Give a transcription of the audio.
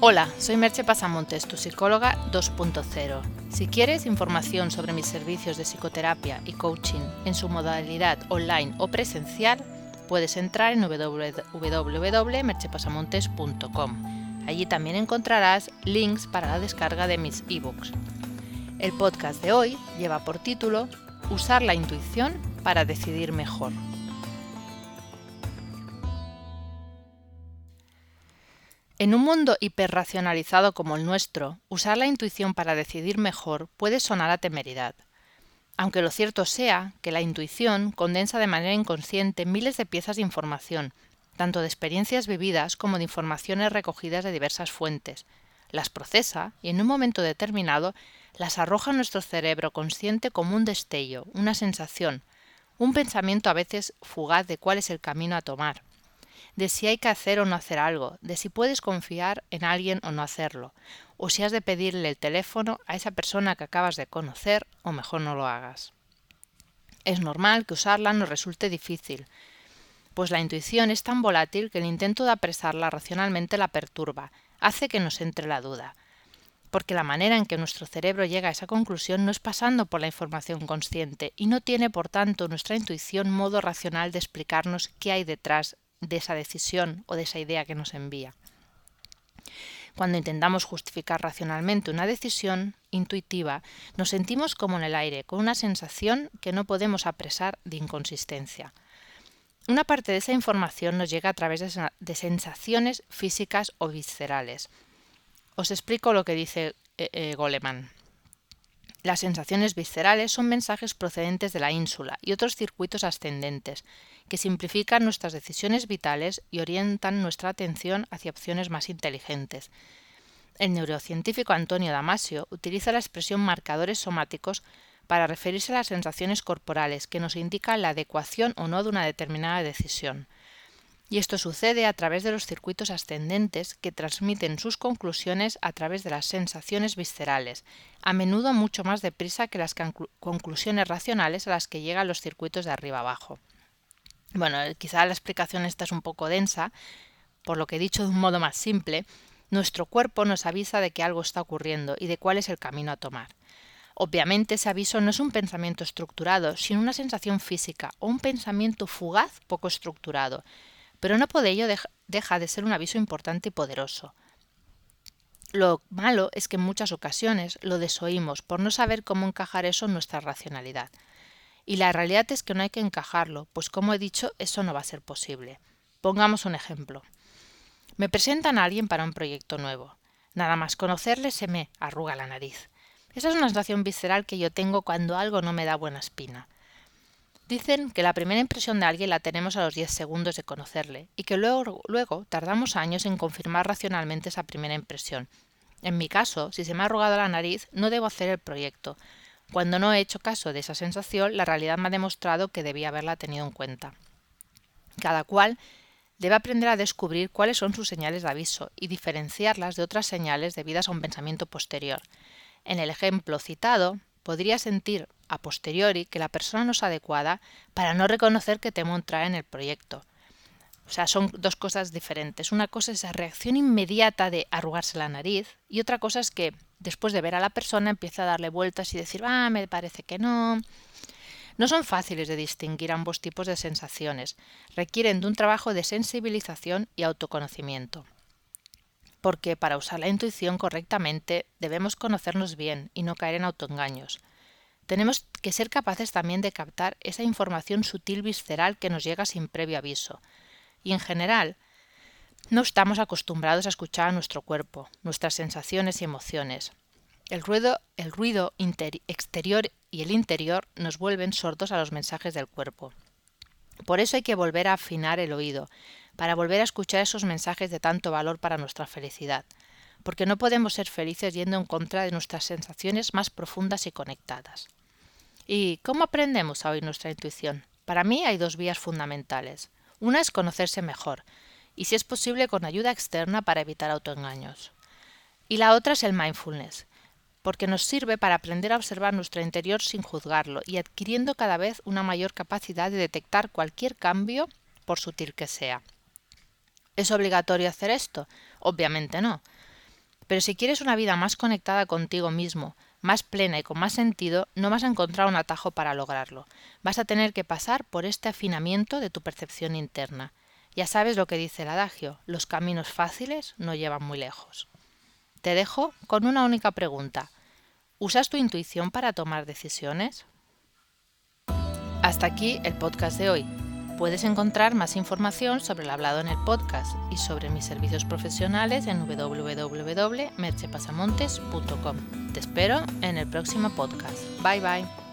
Hola, soy Merche Pasamontes, tu psicóloga 2.0. Si quieres información sobre mis servicios de psicoterapia y coaching en su modalidad online o presencial, puedes entrar en www.merchepasamontes.com. Allí también encontrarás links para la descarga de mis ebooks. El podcast de hoy lleva por título Usar la intuición para decidir mejor. En un mundo hiperracionalizado como el nuestro, usar la intuición para decidir mejor puede sonar a temeridad. Aunque lo cierto sea que la intuición condensa de manera inconsciente miles de piezas de información, tanto de experiencias vividas como de informaciones recogidas de diversas fuentes, las procesa y en un momento determinado las arroja a nuestro cerebro consciente como un destello, una sensación, un pensamiento a veces fugaz de cuál es el camino a tomar de si hay que hacer o no hacer algo, de si puedes confiar en alguien o no hacerlo, o si has de pedirle el teléfono a esa persona que acabas de conocer o mejor no lo hagas. Es normal que usarla nos resulte difícil, pues la intuición es tan volátil que el intento de apresarla racionalmente la perturba, hace que nos entre la duda, porque la manera en que nuestro cerebro llega a esa conclusión no es pasando por la información consciente y no tiene por tanto nuestra intuición modo racional de explicarnos qué hay detrás de esa decisión o de esa idea que nos envía. Cuando intentamos justificar racionalmente una decisión intuitiva, nos sentimos como en el aire, con una sensación que no podemos apresar de inconsistencia. Una parte de esa información nos llega a través de, sensaciones físicas o viscerales. Os explico lo que dice eh, eh, Goleman. Las sensaciones viscerales son mensajes procedentes de la ínsula y otros circuitos ascendentes, que simplifican nuestras decisiones vitales y orientan nuestra atención hacia opciones más inteligentes. El neurocientífico Antonio Damasio utiliza la expresión marcadores somáticos para referirse a las sensaciones corporales que nos indican la adecuación o no de una determinada decisión y esto sucede a través de los circuitos ascendentes que transmiten sus conclusiones a través de las sensaciones viscerales, a menudo mucho más deprisa que las conclusiones racionales a las que llegan los circuitos de arriba abajo. Bueno, eh, quizá la explicación esta es un poco densa, por lo que he dicho de un modo más simple, nuestro cuerpo nos avisa de que algo está ocurriendo y de cuál es el camino a tomar. Obviamente ese aviso no es un pensamiento estructurado, sino una sensación física o un pensamiento fugaz poco estructurado, pero no por ello deja de ser un aviso importante y poderoso. Lo malo es que en muchas ocasiones lo desoímos por no saber cómo encajar eso en nuestra racionalidad. Y la realidad es que no hay que encajarlo, pues como he dicho, eso no va a ser posible. Pongamos un ejemplo. Me presentan a alguien para un proyecto nuevo. Nada más conocerle se me arruga la nariz. Esa es una sensación visceral que yo tengo cuando algo no me da buena espina. Dicen que la primera impresión de alguien la tenemos a los 10 segundos de conocerle y que luego, luego tardamos años en confirmar racionalmente esa primera impresión. En mi caso, si se me ha arrugado la nariz, no debo hacer el proyecto. Cuando no he hecho caso de esa sensación, la realidad me ha demostrado que debía haberla tenido en cuenta. Cada cual debe aprender a descubrir cuáles son sus señales de aviso y diferenciarlas de otras señales debidas a un pensamiento posterior. En el ejemplo citado, podría sentir a posteriori que la persona no es adecuada para no reconocer que temo entrar en el proyecto. O sea, son dos cosas diferentes. Una cosa es esa reacción inmediata de arrugarse la nariz y otra cosa es que después de ver a la persona empieza a darle vueltas y decir, ah, me parece que no. No son fáciles de distinguir ambos tipos de sensaciones. Requieren de un trabajo de sensibilización y autoconocimiento. Porque para usar la intuición correctamente debemos conocernos bien y no caer en autoengaños. Tenemos que ser capaces también de captar esa información sutil visceral que nos llega sin previo aviso. Y en general, no estamos acostumbrados a escuchar a nuestro cuerpo, nuestras sensaciones y emociones. El ruido, el ruido exterior y el interior nos vuelven sordos a los mensajes del cuerpo. Por eso hay que volver a afinar el oído, para volver a escuchar esos mensajes de tanto valor para nuestra felicidad, porque no podemos ser felices yendo en contra de nuestras sensaciones más profundas y conectadas. ¿Y cómo aprendemos a oír nuestra intuición? Para mí hay dos vías fundamentales. Una es conocerse mejor, y si es posible con ayuda externa para evitar autoengaños. Y la otra es el mindfulness, porque nos sirve para aprender a observar nuestro interior sin juzgarlo y adquiriendo cada vez una mayor capacidad de detectar cualquier cambio, por sutil que sea. ¿Es obligatorio hacer esto? Obviamente no. Pero si quieres una vida más conectada contigo mismo, más plena y con más sentido, no vas a encontrar un atajo para lograrlo. Vas a tener que pasar por este afinamiento de tu percepción interna. Ya sabes lo que dice el adagio, los caminos fáciles no llevan muy lejos. Te dejo con una única pregunta. ¿Usas tu intuición para tomar decisiones? Hasta aquí el podcast de hoy. Puedes encontrar más información sobre el hablado en el podcast y sobre mis servicios profesionales en www.merchepasamontes.com. Te espero en el próximo podcast. Bye bye.